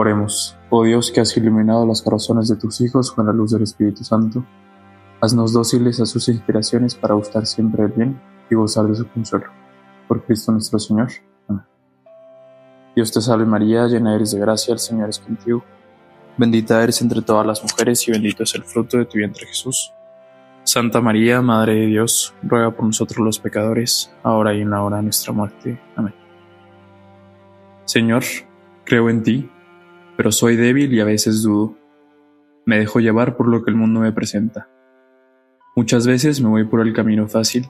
Oremos, oh Dios que has iluminado los corazones de tus hijos con la luz del Espíritu Santo, haznos dóciles a sus inspiraciones para gustar siempre el bien y gozar de su consuelo. Por Cristo nuestro Señor. Amén. Dios te salve María, llena eres de gracia, el Señor es contigo. Bendita eres entre todas las mujeres y bendito es el fruto de tu vientre Jesús. Santa María, Madre de Dios, ruega por nosotros los pecadores, ahora y en la hora de nuestra muerte. Amén. Señor, creo en ti pero soy débil y a veces dudo. Me dejo llevar por lo que el mundo me presenta. Muchas veces me voy por el camino fácil,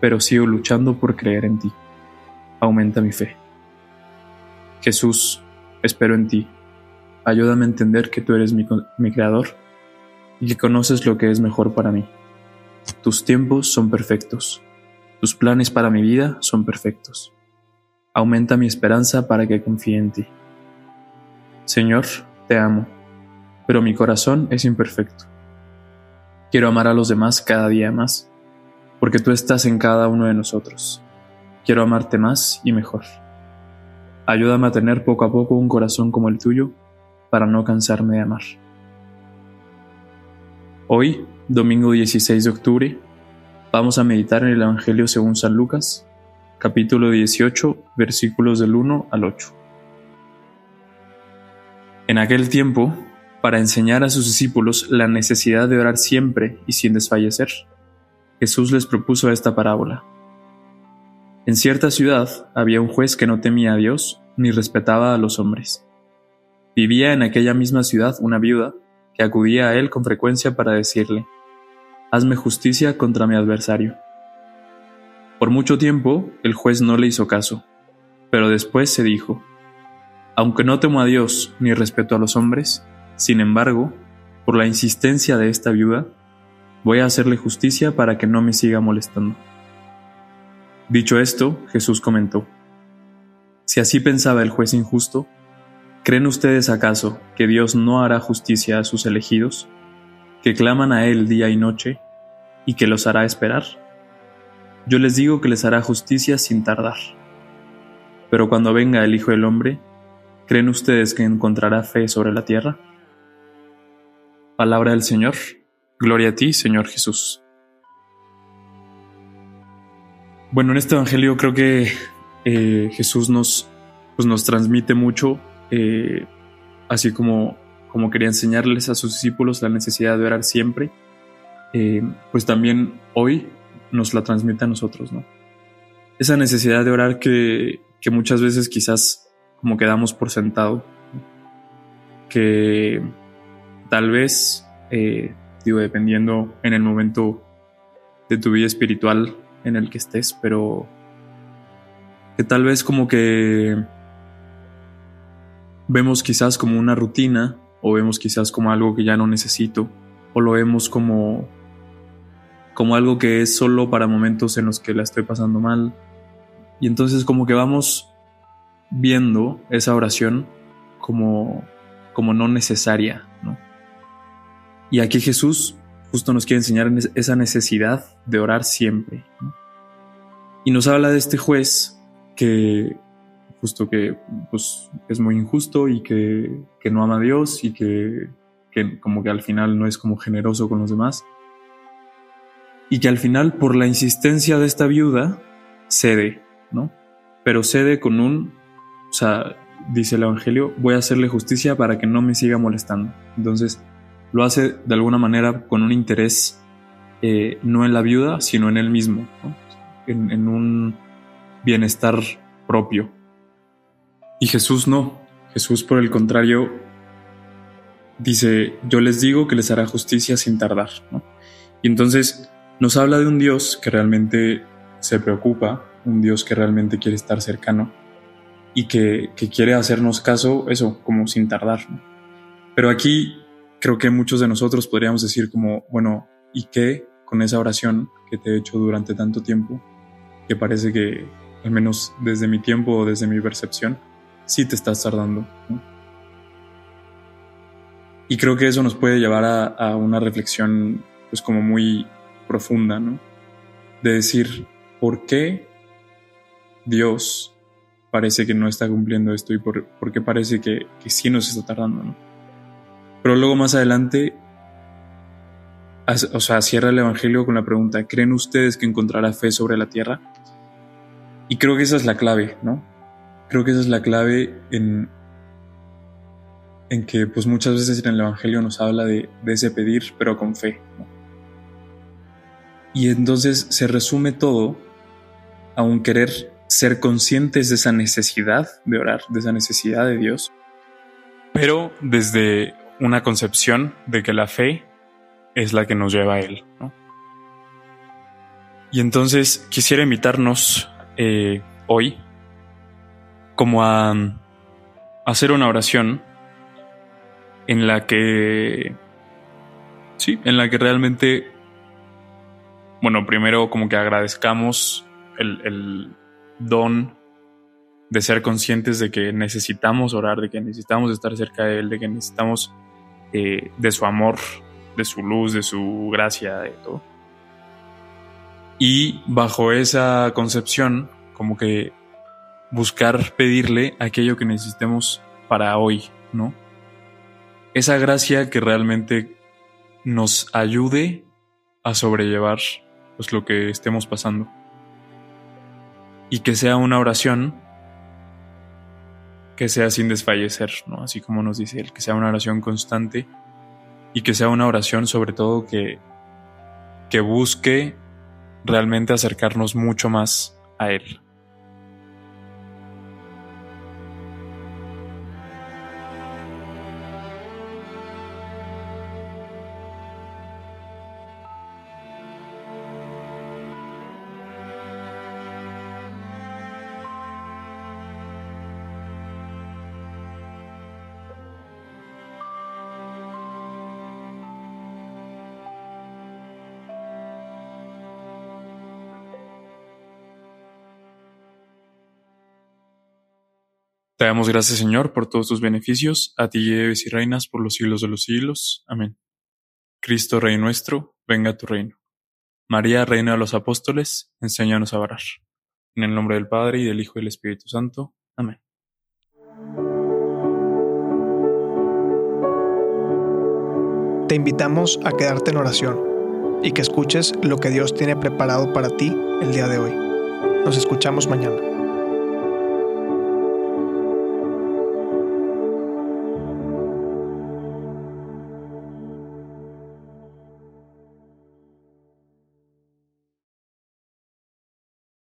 pero sigo luchando por creer en ti. Aumenta mi fe. Jesús, espero en ti. Ayúdame a entender que tú eres mi, creador y que conoces lo que es mejor para mí. Tus tiempos son perfectos. Tus planes para mi vida son perfectos. Aumenta mi esperanza para que confíe en ti. Señor, te amo, pero mi corazón es imperfecto. Quiero amar a los demás cada día más, porque tú estás en cada uno de nosotros. Quiero amarte más y mejor. Ayúdame a tener poco a poco un corazón como el tuyo, para no cansarme de amar. Hoy, domingo 16 de octubre, vamos a meditar en el Evangelio según San Lucas, capítulo 18, versículos del 1 al 8. En aquel tiempo, para enseñar a sus discípulos la necesidad de orar siempre y sin desfallecer, Jesús les propuso esta parábola. En cierta ciudad había un juez que no temía a Dios ni respetaba a los hombres. Vivía en aquella misma ciudad una viuda que acudía a él con frecuencia para decirle, Hazme justicia contra mi adversario. Por mucho tiempo el juez no le hizo caso, pero después se dijo, aunque no temo a Dios ni respeto a los hombres, sin embargo, por la insistencia de esta viuda, voy a hacerle justicia para que no me siga molestando. Dicho esto, Jesús comentó, Si así pensaba el juez injusto, ¿creen ustedes acaso que Dios no hará justicia a sus elegidos, que claman a Él día y noche, y que los hará esperar? Yo les digo que les hará justicia sin tardar. Pero cuando venga el Hijo del Hombre, ¿Creen ustedes que encontrará fe sobre la tierra? Palabra del Señor. Gloria a ti, Señor Jesús. Bueno, en este Evangelio creo que eh, Jesús nos, pues nos transmite mucho, eh, así como, como quería enseñarles a sus discípulos la necesidad de orar siempre, eh, pues también hoy nos la transmite a nosotros, ¿no? Esa necesidad de orar que, que muchas veces quizás como quedamos por sentado, que tal vez, eh, digo, dependiendo en el momento de tu vida espiritual en el que estés, pero que tal vez como que vemos quizás como una rutina o vemos quizás como algo que ya no necesito o lo vemos como como algo que es solo para momentos en los que la estoy pasando mal. Y entonces como que vamos viendo esa oración como, como no necesaria. ¿no? Y aquí Jesús justo nos quiere enseñar esa necesidad de orar siempre. Y nos habla de este juez que justo que pues, es muy injusto y que, que no ama a Dios y que, que como que al final no es como generoso con los demás. Y que al final por la insistencia de esta viuda cede, ¿no? Pero cede con un sea, dice el Evangelio, voy a hacerle justicia para que no me siga molestando. Entonces, lo hace de alguna manera con un interés eh, no en la viuda, sino en él mismo, en un bienestar propio. Y Jesús no, Jesús por el contrario dice, yo les digo que les hará justicia sin tardar. Y entonces nos habla de un Dios que realmente se preocupa, un Dios que realmente quiere estar cercano y que, quiere hacernos caso, eso, como sin tardar. Pero aquí creo que muchos de nosotros podríamos decir como, bueno, ¿y qué con esa oración que te he hecho durante tanto tiempo? Que parece que, al menos desde mi tiempo o desde mi percepción, sí te estás tardando. Y creo que eso nos puede llevar a, a, una reflexión pues como muy profunda, ¿no? De decir, ¿por qué Dios parece que no está cumpliendo esto y por, qué parece que, que sí nos está tardando, ¿no? Pero luego más adelante, o sea, cierra el Evangelio con la pregunta, ¿creen ustedes que encontrará fe sobre la tierra? Y creo que esa es la clave, ¿no? Creo que esa es la clave en, en que pues muchas veces en el Evangelio nos habla de, de ese pedir, pero con fe. ¿no? Y entonces se resume todo a un querer ser conscientes de esa necesidad de orar, de esa necesidad de Dios, pero desde una concepción de que la fe es la que nos lleva a Él. Y entonces quisiera invitarnos eh, hoy como a, hacer una oración en la que, sí, en la que realmente, bueno, primero como que agradezcamos el don de ser conscientes de que necesitamos orar, de que necesitamos estar cerca de Él, de que necesitamos eh, de su amor, de su luz, de su gracia, de todo. Y bajo esa concepción, como que buscar pedirle aquello que necesitemos para hoy, ¿no? Esa gracia que realmente nos ayude a sobrellevar pues, lo que estemos pasando. Y que sea una oración que sea sin desfallecer, ¿no? Así como nos dice él, que sea una oración constante y que sea una oración sobre todo que, que busque realmente acercarnos mucho más a él. Te damos gracias, Señor, por todos tus beneficios. A ti lleves y reinas por los siglos de los siglos. Amén. Cristo, Rey nuestro, venga a tu reino. María, Reina de los Apóstoles, enséñanos a orar. En el nombre del Padre, y del Hijo y del Espíritu Santo. Amén. Te invitamos a quedarte en oración y que escuches lo que Dios tiene preparado para ti el día de hoy. Nos escuchamos mañana.